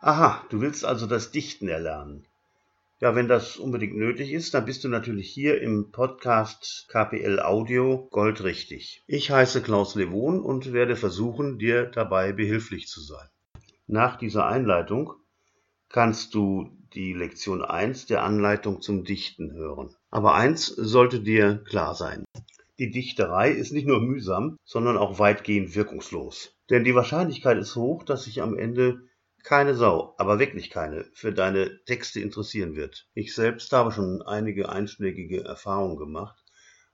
Aha, du willst also das Dichten erlernen. Ja, wenn das unbedingt nötig ist, dann bist du natürlich hier im Podcast KPL Audio goldrichtig. Ich heiße Klaus Levon und werde versuchen, dir dabei behilflich zu sein. Nach dieser Einleitung kannst du die Lektion 1 der Anleitung zum Dichten hören. Aber eins sollte dir klar sein. Die Dichterei ist nicht nur mühsam, sondern auch weitgehend wirkungslos. Denn die Wahrscheinlichkeit ist hoch, dass sich am Ende keine Sau, aber wirklich keine, für deine Texte interessieren wird. Ich selbst habe schon einige einschlägige Erfahrungen gemacht,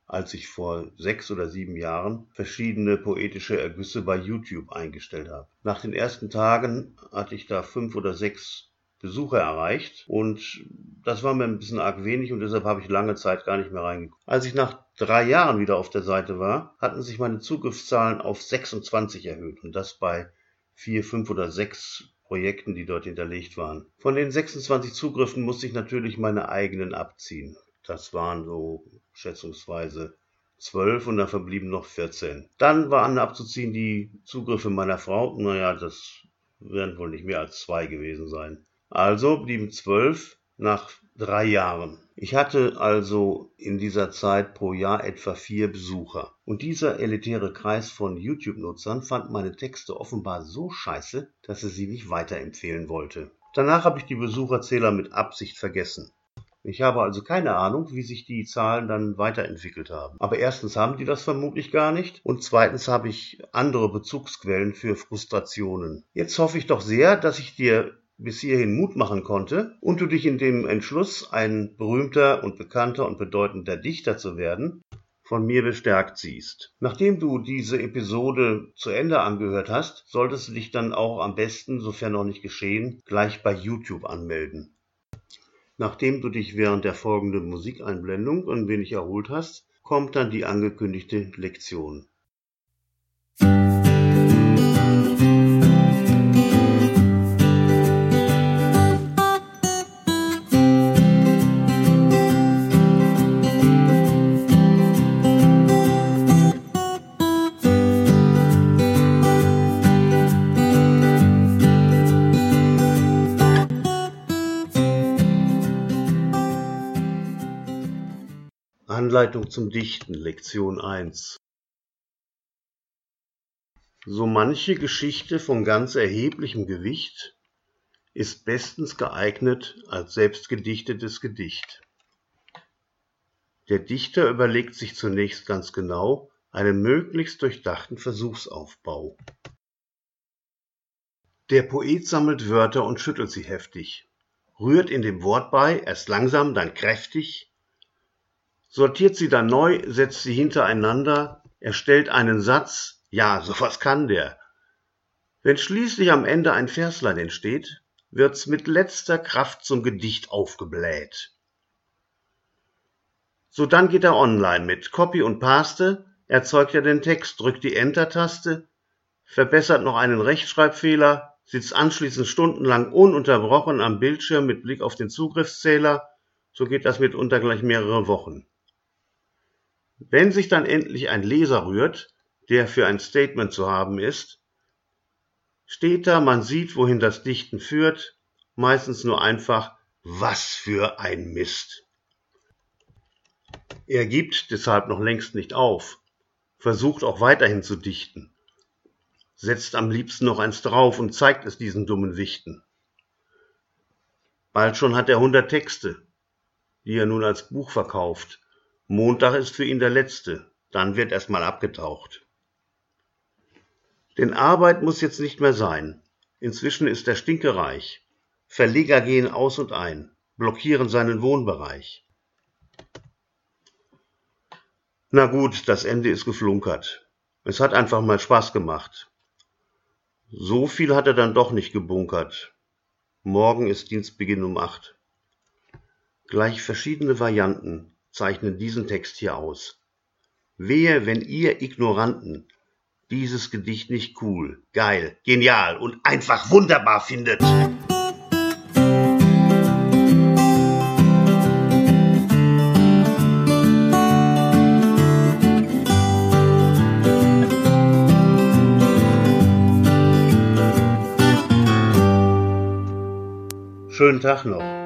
als ich vor sechs oder sieben Jahren verschiedene poetische Ergüsse bei YouTube eingestellt habe. Nach den ersten Tagen hatte ich da fünf oder sechs Besucher erreicht und das war mir ein bisschen arg wenig und deshalb habe ich lange Zeit gar nicht mehr reingeguckt. Als ich nach drei Jahren wieder auf der Seite war, hatten sich meine Zugriffszahlen auf 26 erhöht und das bei vier, fünf oder sechs Projekten, die dort hinterlegt waren. Von den 26 Zugriffen musste ich natürlich meine eigenen abziehen. Das waren so schätzungsweise zwölf und da verblieben noch 14. Dann waren abzuziehen die Zugriffe meiner Frau. Naja, das werden wohl nicht mehr als zwei gewesen sein. Also blieben zwölf nach drei Jahren. Ich hatte also in dieser Zeit pro Jahr etwa vier Besucher. Und dieser elitäre Kreis von YouTube-Nutzern fand meine Texte offenbar so scheiße, dass er sie nicht weiterempfehlen wollte. Danach habe ich die Besucherzähler mit Absicht vergessen. Ich habe also keine Ahnung, wie sich die Zahlen dann weiterentwickelt haben. Aber erstens haben die das vermutlich gar nicht und zweitens habe ich andere Bezugsquellen für Frustrationen. Jetzt hoffe ich doch sehr, dass ich dir bis hierhin Mut machen konnte und du dich in dem Entschluss, ein berühmter und bekannter und bedeutender Dichter zu werden, von mir bestärkt siehst. Nachdem du diese Episode zu Ende angehört hast, solltest du dich dann auch am besten, sofern noch nicht geschehen, gleich bei YouTube anmelden. Nachdem du dich während der folgenden Musikeinblendung ein wenig erholt hast, kommt dann die angekündigte Lektion. Anleitung zum Dichten, Lektion 1 So manche Geschichte von ganz erheblichem Gewicht ist bestens geeignet als selbstgedichtetes Gedicht. Der Dichter überlegt sich zunächst ganz genau einen möglichst durchdachten Versuchsaufbau. Der Poet sammelt Wörter und schüttelt sie heftig, rührt in dem Wort bei, erst langsam, dann kräftig, sortiert sie dann neu, setzt sie hintereinander, erstellt einen Satz, ja, sowas kann der. Wenn schließlich am Ende ein Verslein entsteht, wird's mit letzter Kraft zum Gedicht aufgebläht. So dann geht er online mit Copy und Paste, erzeugt er den Text, drückt die Enter-Taste, verbessert noch einen Rechtschreibfehler, sitzt anschließend stundenlang ununterbrochen am Bildschirm mit Blick auf den Zugriffszähler, so geht das mitunter gleich mehrere Wochen. Wenn sich dann endlich ein Leser rührt, der für ein Statement zu haben ist, steht da, man sieht, wohin das Dichten führt, meistens nur einfach, was für ein Mist. Er gibt deshalb noch längst nicht auf, versucht auch weiterhin zu dichten, setzt am liebsten noch eins drauf und zeigt es diesen dummen Wichten. Bald schon hat er hundert Texte, die er nun als Buch verkauft, Montag ist für ihn der letzte, dann wird erstmal abgetaucht. Denn Arbeit muss jetzt nicht mehr sein. Inzwischen ist er stinkereich. Verleger gehen aus und ein, blockieren seinen Wohnbereich. Na gut, das Ende ist geflunkert. Es hat einfach mal Spaß gemacht. So viel hat er dann doch nicht gebunkert. Morgen ist Dienstbeginn um acht. Gleich verschiedene Varianten, zeichnen diesen Text hier aus. Wehe, wenn ihr Ignoranten dieses Gedicht nicht cool, geil, genial und einfach wunderbar findet. Schönen Tag noch.